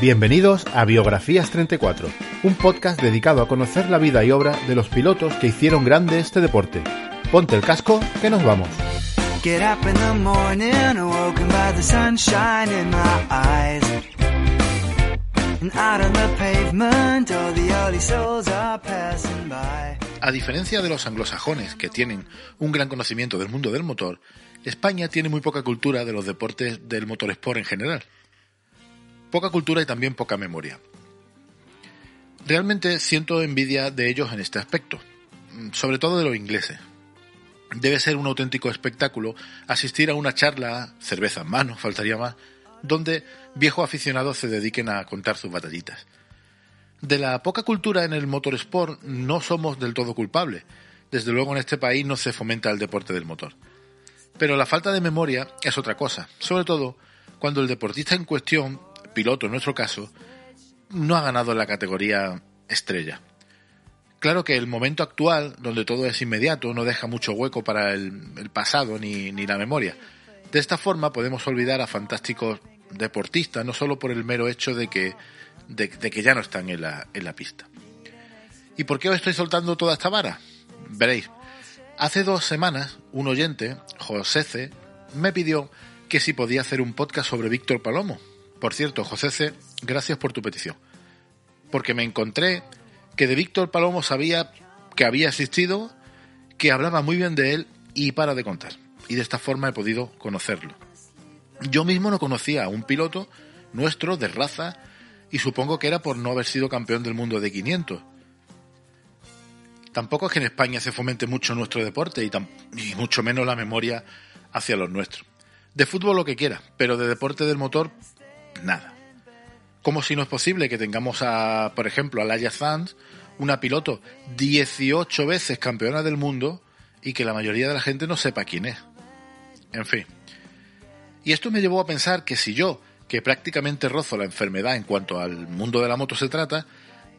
Bienvenidos a Biografías 34, un podcast dedicado a conocer la vida y obra de los pilotos que hicieron grande este deporte. Ponte el casco, que nos vamos. Get up in the morning, awoken by the sunshine in my eyes. And out on the pavement, all the early souls are passing by. A diferencia de los anglosajones, que tienen un gran conocimiento del mundo del motor, España tiene muy poca cultura de los deportes del motorsport en general. Poca cultura y también poca memoria. Realmente siento envidia de ellos en este aspecto, sobre todo de los ingleses. Debe ser un auténtico espectáculo asistir a una charla, cerveza en mano, faltaría más, donde viejos aficionados se dediquen a contar sus batallitas. De la poca cultura en el motorsport no somos del todo culpables. Desde luego en este país no se fomenta el deporte del motor. Pero la falta de memoria es otra cosa, sobre todo cuando el deportista en cuestión piloto en nuestro caso, no ha ganado la categoría estrella. Claro que el momento actual, donde todo es inmediato, no deja mucho hueco para el, pasado ni, la memoria. De esta forma podemos olvidar a fantásticos deportistas, no solo por el mero hecho de que, de, que ya no están en la, en la pista. ¿Y por qué os estoy soltando toda esta vara? Veréis, hace dos semanas un oyente, José C., me pidió que si podía hacer un podcast sobre Víctor Palomo, por cierto, José C., gracias por tu petición. Porque me encontré que de Víctor Palomo sabía que había existido, que hablaba muy bien de él y para de contar. Y de esta forma he podido conocerlo. Yo mismo no conocía a un piloto nuestro de raza y supongo que era por no haber sido campeón del mundo de 500. Tampoco es que en España se fomente mucho nuestro deporte y, y mucho menos la memoria hacia los nuestros. De fútbol lo que quiera, pero de deporte del motor nada. Como si no es posible que tengamos a, por ejemplo, a Laia Sanz, una piloto 18 veces campeona del mundo y que la mayoría de la gente no sepa quién es. En fin. Y esto me llevó a pensar que si yo, que prácticamente rozo la enfermedad en cuanto al mundo de la moto se trata,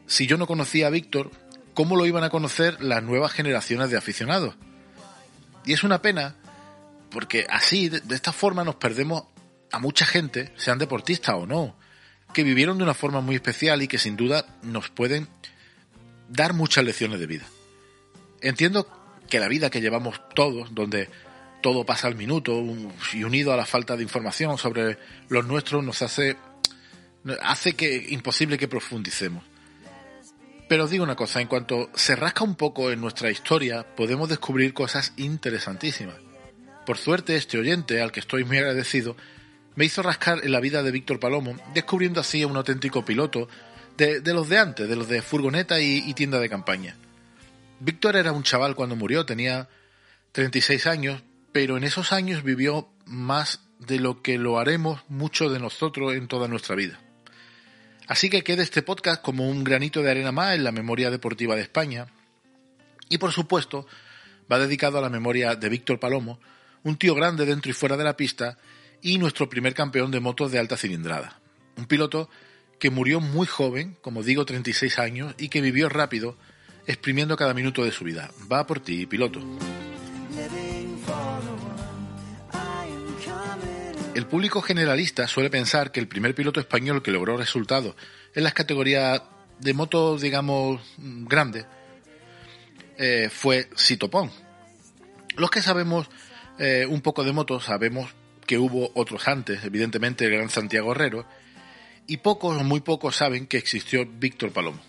si yo no conocía a Víctor, ¿cómo lo iban a conocer las nuevas generaciones de aficionados? Y es una pena, porque así, de, esta forma, nos perdemos a mucha gente, sean deportistas o no, que vivieron de una forma muy especial y que sin duda nos pueden dar muchas lecciones de vida. Entiendo que la vida que llevamos todos, donde todo pasa al minuto y unido a la falta de información sobre los nuestros, nos hace, hace que imposible que profundicemos. Pero os digo una cosa, en cuanto se rasca un poco en nuestra historia, podemos descubrir cosas interesantísimas. Por suerte, este oyente, al que estoy muy agradecido, me hizo rascar en la vida de Víctor Palomo, descubriendo así a un auténtico piloto de, los de antes, de los de furgoneta y, tienda de campaña. Víctor era un chaval cuando murió, tenía 36 años, pero en esos años vivió más de lo que lo haremos muchos de nosotros en toda nuestra vida. Así que quede este podcast como un granito de arena más en la memoria deportiva de España. Y por supuesto, va dedicado a la memoria de Víctor Palomo, un tío grande dentro y fuera de la pista y nuestro primer campeón de motos de alta cilindrada. Un piloto que murió muy joven, como digo, 36 años, y que vivió rápido, exprimiendo cada minuto de su vida. Va por ti, piloto. El público generalista suele pensar que el primer piloto español que logró resultados en las categorías de motos, digamos, grandes, eh, fue Sitopón. Los que sabemos eh, un poco de motos sabemos que hubo otros antes, evidentemente el gran Santiago Herrero, y pocos o muy pocos saben que existió Víctor Palomo.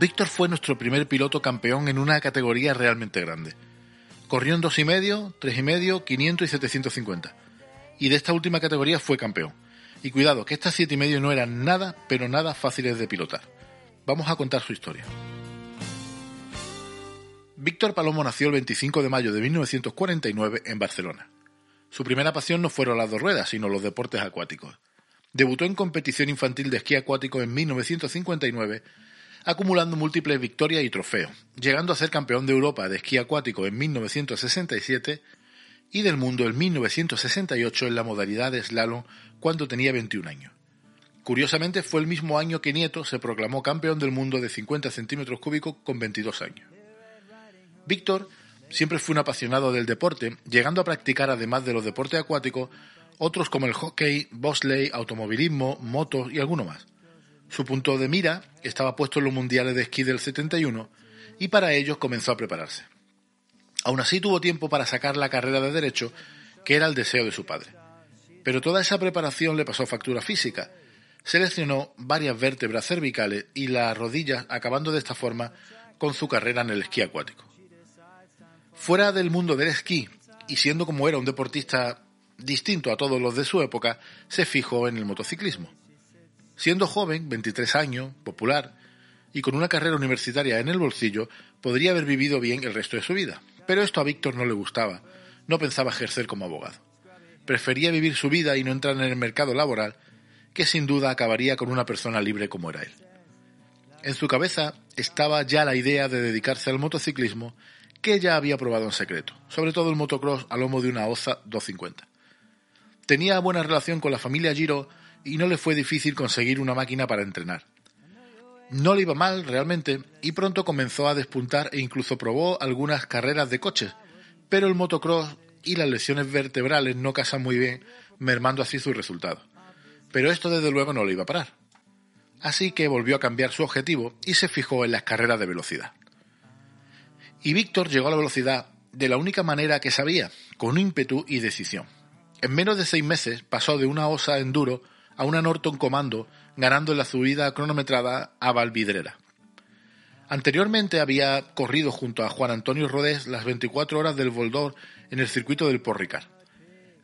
Víctor fue nuestro primer piloto campeón en una categoría realmente grande. Corrió en dos y medio, tres y medio, 500 y 750. Y de esta última categoría fue campeón. Y cuidado, que estas siete y medio no eran nada, pero nada fáciles de pilotar. Vamos a contar su historia. Víctor Palomo nació el 25 de mayo de 1949 en Barcelona. Su primera pasión no fueron las dos ruedas, sino los deportes acuáticos. Debutó en competición infantil de esquí acuático en 1959, acumulando múltiples victorias y trofeos, llegando a ser campeón de Europa de esquí acuático en 1967 y del mundo en 1968 en la modalidad de slalom cuando tenía 21 años. Curiosamente fue el mismo año que Nieto se proclamó campeón del mundo de 50 centímetros cúbicos con 22 años. Víctor Siempre fue un apasionado del deporte, llegando a practicar, además de los deportes acuáticos, otros como el hockey, bobsleigh, automovilismo, motos y alguno más. Su punto de mira estaba puesto en los mundiales de esquí del 71 y para ellos comenzó a prepararse. Aún así tuvo tiempo para sacar la carrera de derecho, que era el deseo de su padre. Pero toda esa preparación le pasó factura física. Seleccionó varias vértebras cervicales y las rodillas, acabando de esta forma con su carrera en el esquí acuático. Fuera del mundo del esquí, y siendo como era un deportista distinto a todos los de su época, se fijó en el motociclismo. Siendo joven, 23 años, popular, y con una carrera universitaria en el bolsillo, podría haber vivido bien el resto de su vida. Pero esto a Víctor no le gustaba, no pensaba ejercer como abogado. Prefería vivir su vida y no entrar en el mercado laboral, que sin duda acabaría con una persona libre como era él. En su cabeza estaba ya la idea de dedicarse al motociclismo que ya había probado en secreto, sobre todo el motocross a lomo de una Oza 250. Tenía buena relación con la familia Giro y no le fue difícil conseguir una máquina para entrenar. No le iba mal realmente y pronto comenzó a despuntar e incluso probó algunas carreras de coches, pero el motocross y las lesiones vertebrales no casan muy bien, mermando así sus resultados. Pero esto desde luego no le iba a parar. Así que volvió a cambiar su objetivo y se fijó en las carreras de velocidad. Y Víctor llegó a la velocidad de la única manera que sabía, con ímpetu y decisión. En menos de seis meses pasó de una Osa Enduro a una Norton Comando, ganando en la subida cronometrada a Valvidrera. Anteriormente había corrido junto a Juan Antonio Rodés las 24 horas del Voldor en el circuito del Porricar.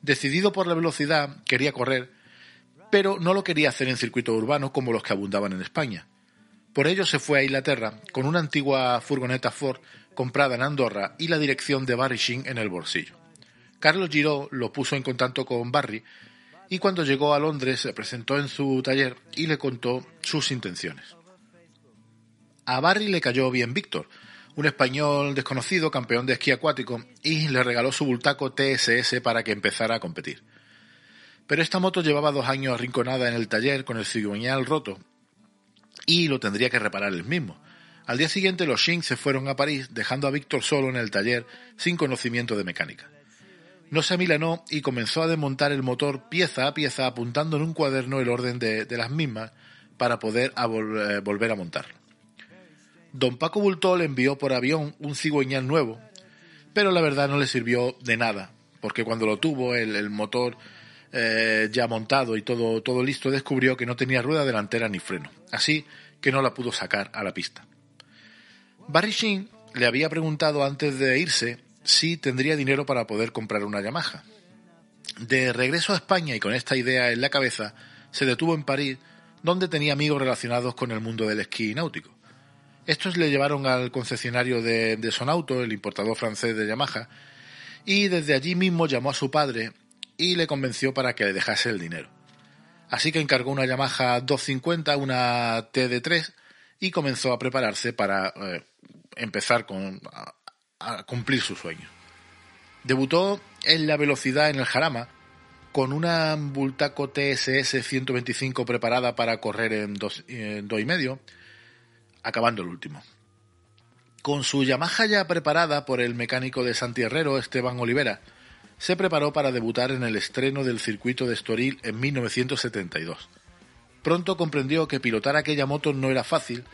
Decidido por la velocidad, quería correr, pero no lo quería hacer en circuitos urbanos como los que abundaban en España. Por ello se fue a Inglaterra con una antigua furgoneta Ford comprada en Andorra y la dirección de Barry Sheen en el bolsillo. Carlos Giraud lo puso en contacto con Barry y cuando llegó a Londres se presentó en su taller y le contó sus intenciones. A Barry le cayó bien Víctor, un español desconocido, campeón de esquí acuático, y le regaló su Bultaco TSS para que empezara a competir. Pero esta moto llevaba dos años arrinconada en el taller con el cigüeñal roto y lo tendría que reparar él mismo. Al día siguiente los Shin se fueron a París, dejando a Víctor solo en el taller sin conocimiento de mecánica no se amilanó y comenzó a desmontar el motor pieza a pieza apuntando en un cuaderno el orden de, las mismas para poder eh, volver a montarlo. Don Paco Bultó le envió por avión un cigüeñal nuevo, pero la verdad no le sirvió de nada, porque cuando lo tuvo el, motor eh, ya montado y todo, todo listo, descubrió que no tenía rueda delantera ni freno, así que no la pudo sacar a la pista. Barry Sheen le había preguntado antes de irse sí tendría dinero para poder comprar una Yamaha. De regreso a España y con esta idea en la cabeza, se detuvo en París, donde tenía amigos relacionados con el mundo del esquí náutico. Estos le llevaron al concesionario de, de Sonauto, el importador francés de Yamaha, y desde allí mismo llamó a su padre y le convenció para que le dejase el dinero. Así que encargó una Yamaha 250, una TD3, y comenzó a prepararse para eh, empezar con, a cumplir su sueño. Debutó en la velocidad en el Jarama con una Bultaco TSS 125 preparada para correr en dos, y medio, acabando el último. Con su Yamaha ya preparada por el mecánico de Santi Herrero, Esteban Olivera, se preparó para debutar en el estreno del circuito de Estoril en 1972. Pronto comprendió que pilotar aquella moto no era fácil,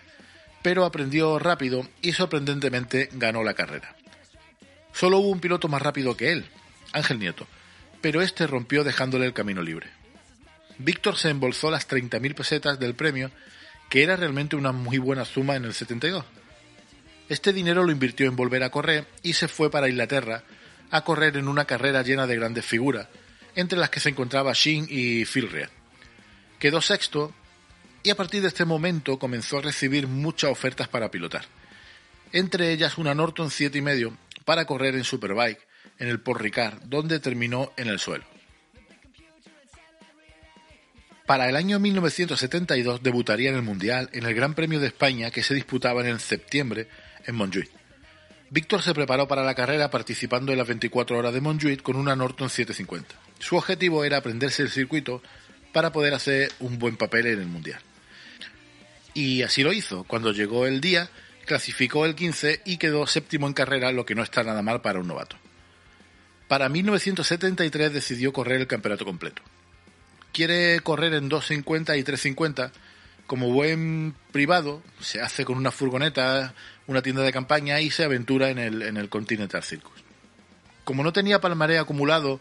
pero aprendió rápido y sorprendentemente ganó la carrera. Solo hubo un piloto más rápido que él, Ángel Nieto, pero este rompió dejándole el camino libre. Víctor se embolsó las 30.000 pesetas del premio, que era realmente una muy buena suma en el 72. Este dinero lo invirtió en volver a correr y se fue para Inglaterra a correr en una carrera llena de grandes figuras, entre las que se encontraba Sheen y Phil Reed. Quedó sexto y a partir de este momento comenzó a recibir muchas ofertas para pilotar, entre ellas una Norton 7,5 para correr en Superbike en el Port Ricard, donde terminó en el suelo. Para el año 1972 debutaría en el Mundial en el Gran Premio de España que se disputaba en septiembre en Montjuic. Víctor se preparó para la carrera participando en las 24 horas de Montjuic con una Norton 750. Su objetivo era aprenderse el circuito para poder hacer un buen papel en el Mundial. Y así lo hizo. Cuando llegó el día, clasificó el 15 y quedó séptimo en carrera, lo que no está nada mal para un novato. Para 1973 decidió correr el campeonato completo. Quiere correr en 2.50 y 3.50. Como buen privado, se hace con una furgoneta, una tienda de campaña y se aventura en el, en el Continental Circus. Como no tenía palmaré acumulado,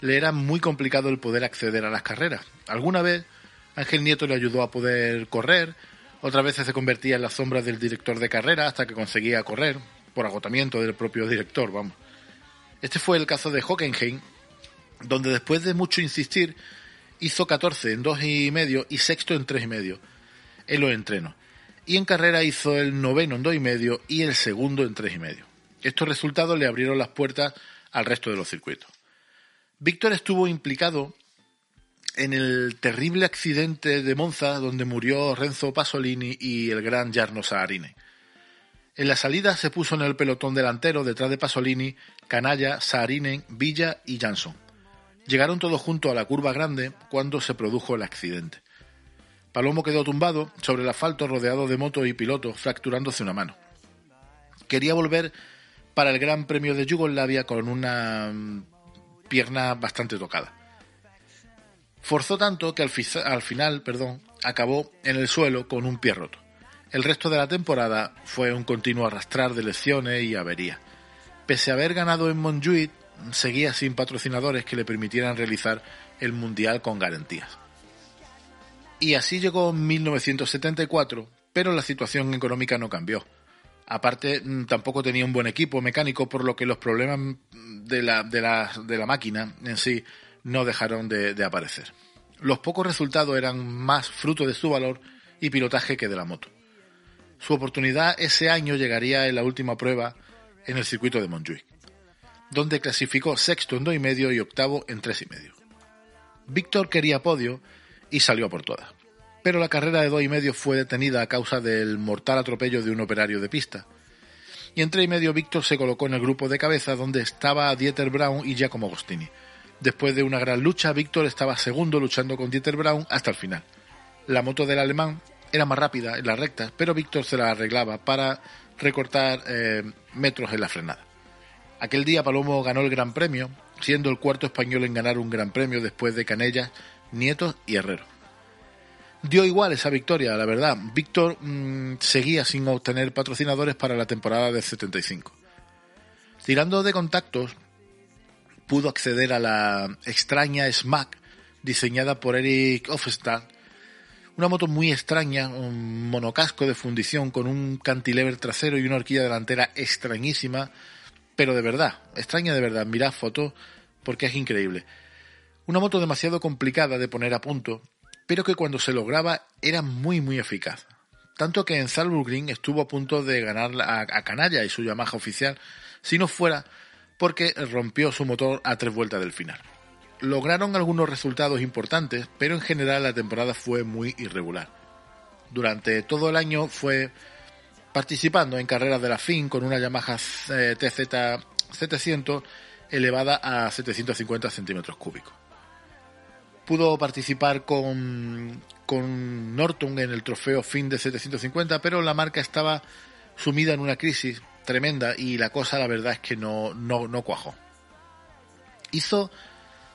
le era muy complicado el poder acceder a las carreras. Alguna vez Ángel Nieto le ayudó a poder correr, otras veces se convertía en la sombra del director de carrera hasta que conseguía correr, por agotamiento del propio director, vamos. Este fue el caso de Hockenheim, donde después de mucho insistir, hizo 14 en dos y medio y sexto en tres y medio en los entrenos. Y en carrera hizo el noveno en dos y medio y el segundo en tres y medio. Estos resultados le abrieron las puertas al resto de los circuitos. Víctor estuvo implicado en el terrible accidente de Monza donde murió Renzo Pasolini y el gran Jarno Saarinen. En la salida se puso en el pelotón delantero detrás de Pasolini, Canalla, Saarinen, Villa y Jansson. Llegaron todos juntos a la curva grande cuando se produjo el accidente. Palomo quedó tumbado sobre el asfalto rodeado de motos y pilotos, fracturándose una mano. Quería volver para el Gran Premio de Yugoslavia con una mm, pierna bastante tocada. Forzó tanto que al, al final perdón, acabó en el suelo con un pie roto. El resto de la temporada fue un continuo arrastrar de lesiones y averías. Pese a haber ganado en Montjuic, seguía sin patrocinadores que le permitieran realizar el Mundial con garantías. Y así llegó 1974, pero la situación económica no cambió. Aparte, mm, tampoco tenía un buen equipo mecánico, por lo que los problemas de la, de la, máquina en sí no dejaron de, de aparecer. Los pocos resultados eran más fruto de su valor y pilotaje que de la moto. Su oportunidad ese año llegaría en la última prueba en el circuito de Montjuic, donde clasificó sexto en dos y medio y octavo en tres y medio. Víctor quería podio y salió por todas, pero la carrera de dos y medio fue detenida a causa del mortal atropello de un operario de pista. Y en tres y medio Víctor se colocó en el grupo de cabeza donde estaba Dieter Braun y Giacomo Agostini. Después de una gran lucha, Víctor estaba segundo luchando con Dieter Braun hasta el final. La moto del alemán era más rápida en las rectas, pero Víctor se la arreglaba para recortar eh, metros en la frenada. Aquel día Palomo ganó el Gran Premio, siendo el cuarto español en ganar un Gran Premio después de Canellas, Nietos y Herrero. Dio igual esa victoria, la verdad. Víctor mm, seguía sin obtener patrocinadores para la temporada del 75. Tirando de contactos, pudo acceder a la extraña SMAC diseñada por Eric Offstad una moto muy extraña, un monocasco de fundición con un cantilever trasero y una horquilla delantera extrañísima, pero de verdad, extraña de verdad. Mirad fotos porque es increíble. Una moto demasiado complicada de poner a punto, pero que cuando se lograba era muy muy eficaz. Tanto que en Salburgring estuvo a punto de ganar a, a Canalla y su Yamaha oficial, si no fuera porque rompió su motor a tres vueltas del final lograron algunos resultados importantes, pero en general la temporada fue muy irregular. Durante todo el año fue participando en carreras de la FIN con una Yamaha eh, TZ 700 elevada a 750 centímetros cúbicos. Pudo participar con, con Norton en el trofeo FIN de 750, pero la marca estaba sumida en una crisis tremenda y la cosa la verdad es que no, no, no cuajó. Hizo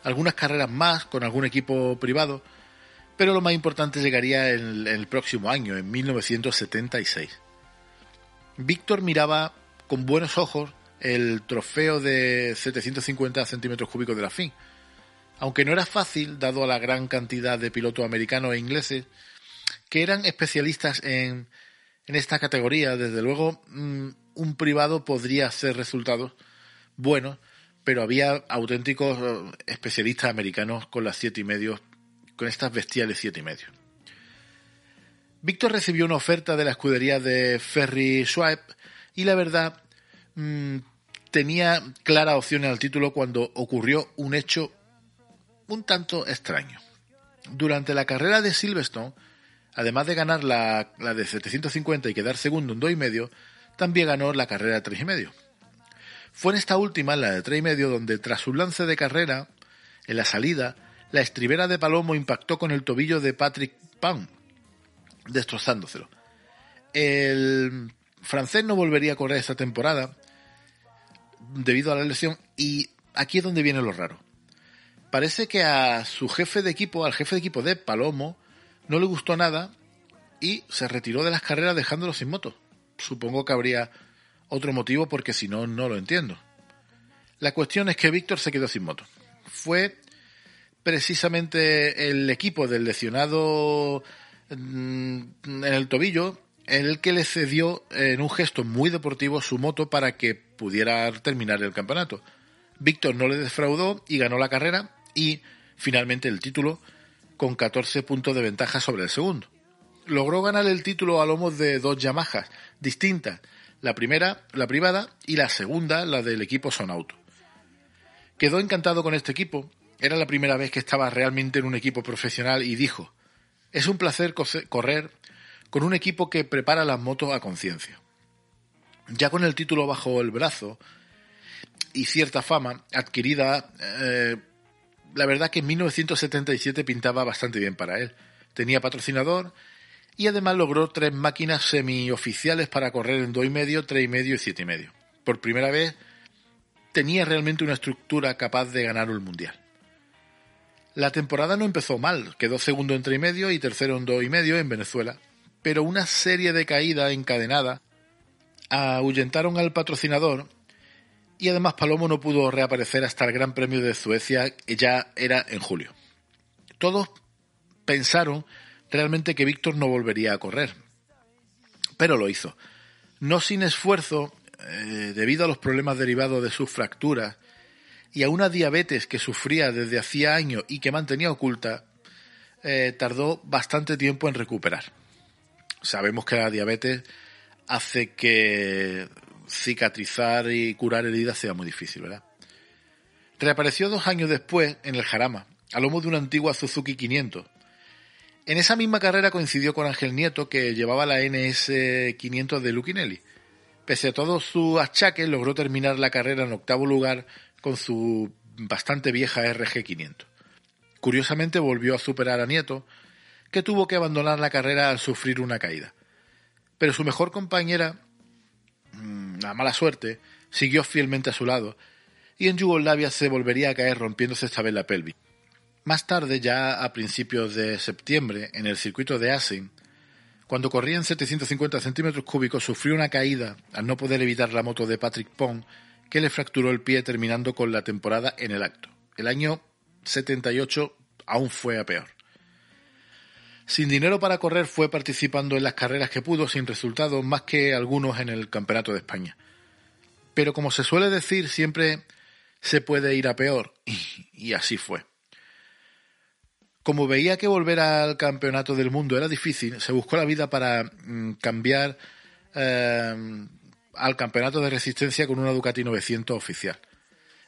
algunas carreras más con algún equipo privado, pero lo más importante llegaría en, el próximo año, en 1976. Víctor miraba con buenos ojos el trofeo de 750 centímetros cúbicos de la FIN, aunque no era fácil, dado a la gran cantidad de pilotos americanos e ingleses que eran especialistas en, esta categoría. Desde luego, mm, un privado podría hacer resultados buenos, pero había auténticos eh, especialistas americanos con las siete y medio, con estas bestiales siete y medio. Víctor recibió una oferta de la escudería de Ferry Swipe y la verdad mm, tenía clara opción al título cuando ocurrió un hecho un tanto extraño. Durante la carrera de Silverstone, además de ganar la, la de 750 y quedar segundo en dos y medio, también ganó la carrera de tres y medio. Fue en esta última, la de tres y medio, donde tras un lance de carrera, en la salida, la estribera de Palomo impactó con el tobillo de Patrick Pound, destrozándoselo. El francés no volvería a correr esta temporada debido a la lesión y aquí es donde viene lo raro. Parece que a su jefe de equipo, al jefe de equipo de Palomo, no le gustó nada y se retiró de las carreras dejándolo sin moto. Supongo que habría otro motivo porque si no, no lo entiendo. La cuestión es que Víctor se quedó sin moto. Fue precisamente el equipo del lesionado mm, en el tobillo el que le cedió en un gesto muy deportivo su moto para que pudiera terminar el campeonato. Víctor no le defraudó y ganó la carrera y finalmente el título con 14 puntos de ventaja sobre el segundo. Logró ganar el título a lomos de dos Yamahas distintas, la primera, la privada, y la segunda, la del equipo Sonauto. Quedó encantado con este equipo, era la primera vez que estaba realmente en un equipo profesional y dijo, es un placer correr con un equipo que prepara las motos a conciencia. Ya con el título bajo el brazo y cierta fama adquirida, eh, la verdad que en 1977 pintaba bastante bien para él. Tenía patrocinador y además logró tres máquinas semioficiales para correr en 2,5, 3,5 y 7,5. Por primera vez tenía realmente una estructura capaz de ganar el mundial. La temporada no empezó mal, quedó segundo en 3,5 y tercero en 2,5 en Venezuela, pero una serie de caídas encadenadas ahuyentaron al patrocinador y además Palomo no pudo reaparecer hasta el Gran Premio de Suecia, que ya era en julio. Todos pensaron realmente que Víctor no volvería a correr, pero lo hizo. No sin esfuerzo, eh, debido a los problemas derivados de sus fracturas y a una diabetes que sufría desde hacía años y que mantenía oculta, eh, tardó bastante tiempo en recuperar. Sabemos que la diabetes hace que cicatrizar y curar heridas sea muy difícil, ¿verdad? Reapareció dos años después en el Jarama, a lomo de una antigua Suzuki 500. En esa misma carrera coincidió con Ángel Nieto, que llevaba la NS 500 de Luquinelli. Pese a todos sus achaques, logró terminar la carrera en octavo lugar con su bastante vieja RG 500. Curiosamente volvió a superar a Nieto, que tuvo que abandonar la carrera al sufrir una caída. Pero su mejor compañera, la mala suerte, siguió fielmente a su lado, y en Yugoslavia se volvería a caer rompiéndose esta vez la pelvis. Más tarde, ya a principios de septiembre, en el circuito de Assen, cuando corría en 750 centímetros cúbicos, sufrió una caída al no poder evitar la moto de Patrick Pong, que le fracturó el pie terminando con la temporada en el acto. El año 78 aún fue a peor. Sin dinero para correr fue participando en las carreras que pudo sin resultados más que algunos en el Campeonato de España. Pero como se suele decir, siempre se puede ir a peor y, así fue. Como veía que volver al Campeonato del Mundo era difícil, se buscó la vida para mm, cambiar eh, al Campeonato de Resistencia con una Ducati 900 oficial.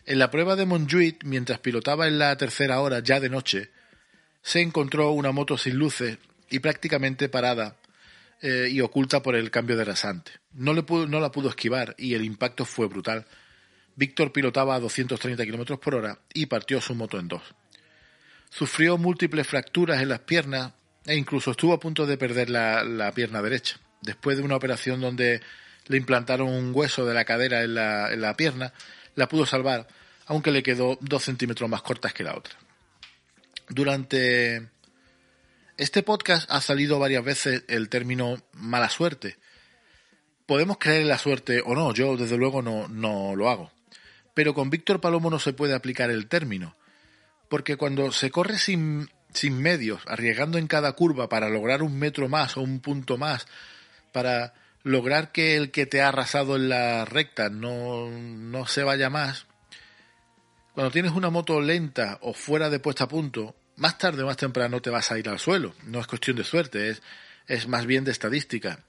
En la prueba de Montjuic, mientras pilotaba en la tercera hora ya de noche, se encontró una moto sin luces y prácticamente parada eh, y oculta por el cambio de rasante. No, le pudo, no la pudo esquivar y el impacto fue brutal. Víctor pilotaba a 230 km por hora y partió su moto en dos. Sufrió múltiples fracturas en las piernas e incluso estuvo a punto de perder la, pierna derecha. Después de una operación donde le implantaron un hueso de la cadera en la, en la pierna, la pudo salvar, aunque le quedó dos centímetros más cortas que la otra. Durante este podcast ha salido varias veces el término mala suerte. Podemos creer en la suerte o no, yo desde luego no, no lo hago. Pero con Víctor Palomo no se puede aplicar el término, porque cuando se corre sin, sin medios, arriesgando en cada curva para lograr un metro más o un punto más, para lograr que el que te ha arrasado en la recta no, no se vaya más, cuando tienes una moto lenta o fuera de puesta a punto, más tarde o más temprano te vas a ir al suelo. No es cuestión de suerte, es, más bien de estadística.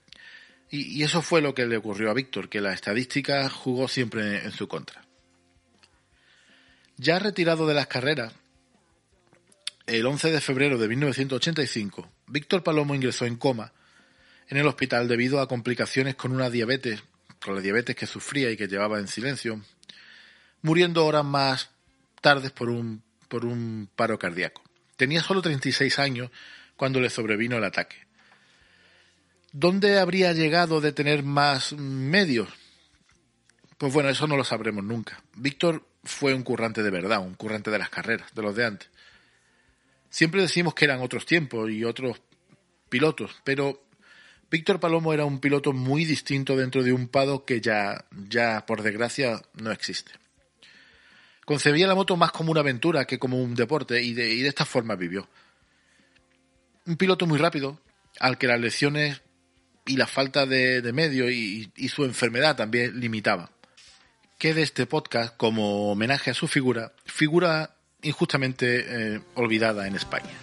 Y, eso fue lo que le ocurrió a Víctor, que la estadística jugó siempre en su contra. Ya retirado de las carreras, el 11 de febrero de 1985, Víctor Palomo ingresó en coma en el hospital debido a complicaciones con una diabetes, con la diabetes que sufría y que llevaba en silencio, muriendo horas más tardes por un, por un paro cardíaco. Tenía solo 36 años cuando le sobrevino el ataque. ¿Dónde habría llegado de tener más medios? Pues bueno, eso no lo sabremos nunca. Víctor fue un currante de verdad, un currante de las carreras, de los de antes. Siempre decimos que eran otros tiempos y otros pilotos, pero Víctor Palomo era un piloto muy distinto dentro de un pado que ya, ya por desgracia no existe. Concebía la moto más como una aventura que como un deporte y de, y de esta forma vivió. Un piloto muy rápido, al que las lesiones y la falta de, de medio y, y, su enfermedad también limitaba. Que de este podcast, como homenaje a su figura, figura injustamente eh, olvidada en España.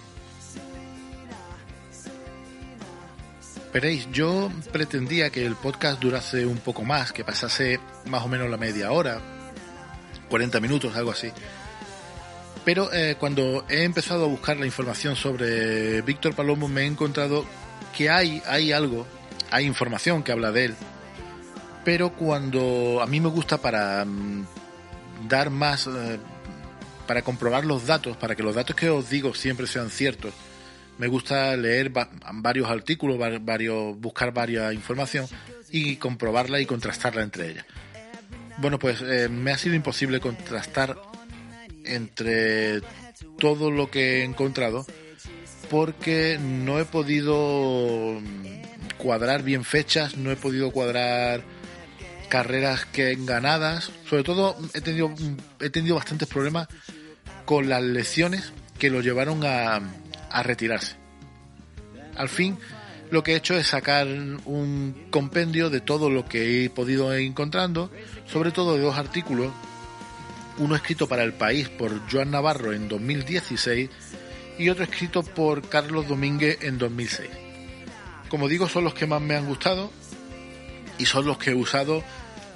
Veréis, yo pretendía que el podcast durase un poco más, que pasase más o menos la media hora, 40 minutos, algo así. Pero eh, cuando he empezado a buscar la información sobre Víctor Palomo me he encontrado que hay, hay algo, hay información que habla de él, pero cuando a mí me gusta para mm, dar más eh, para comprobar los datos, para que los datos que os digo siempre sean ciertos, me gusta leer varios artículos, varios, buscar varias información y comprobarla y contrastarla entre ellas. Bueno, pues eh, me ha sido imposible contrastar entre todo lo que he encontrado porque no he podido cuadrar bien fechas, no he podido cuadrar carreras que ganadas, sobre todo he tenido he tenido bastantes problemas con las lesiones que lo llevaron a, a retirarse. Al fin, lo que he hecho es sacar un compendio de todo lo que he podido ir encontrando, sobre todo de dos artículos, uno escrito para El País por Joan Navarro en 2016 y otro escrito por Carlos Domínguez en 2006. Como digo, son los que más me han gustado y son los que he usado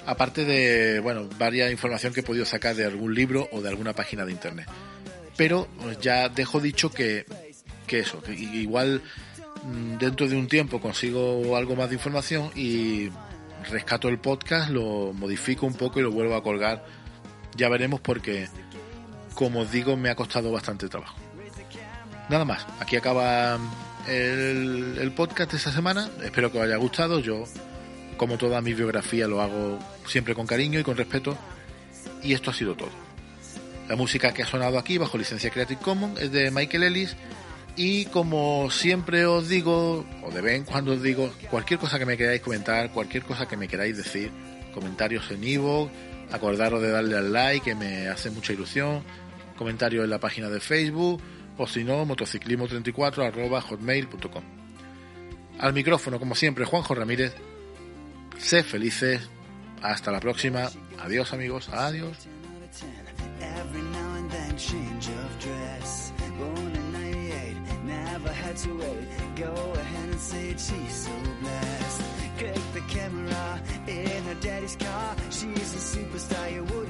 aparte de, bueno, varias información que he podido sacar de algún libro o de alguna página de internet. Pero pues, ya dejo dicho que, que eso, que igual mm, dentro de un tiempo consigo algo más de información y rescato el podcast, lo modifico un poco y lo vuelvo a colgar. Ya veremos porque, como os digo, me ha costado bastante trabajo. Nada más, aquí acaba el, el podcast de esta semana. Espero que os haya gustado. Yo como toda mi biografía lo hago siempre con cariño y con respeto. Y esto ha sido todo. La música que ha sonado aquí bajo licencia Creative Commons es de Michael Ellis. Y como siempre os digo, o de vez en cuando os digo, cualquier cosa que me queráis comentar, cualquier cosa que me queráis decir, comentarios en Ivo, acordaros de darle al like, que me hace mucha ilusión, comentarios en la página de Facebook, o si no, motociclismo34 arroba hotmail.com. Al micrófono, como siempre, Juanjo Ramírez Sé felices. Hasta la próxima. Adiós amigos. Adiós. graduate. Go ahead and say she's so blessed. Click the camera in her daddy's car. She's a superstar. You would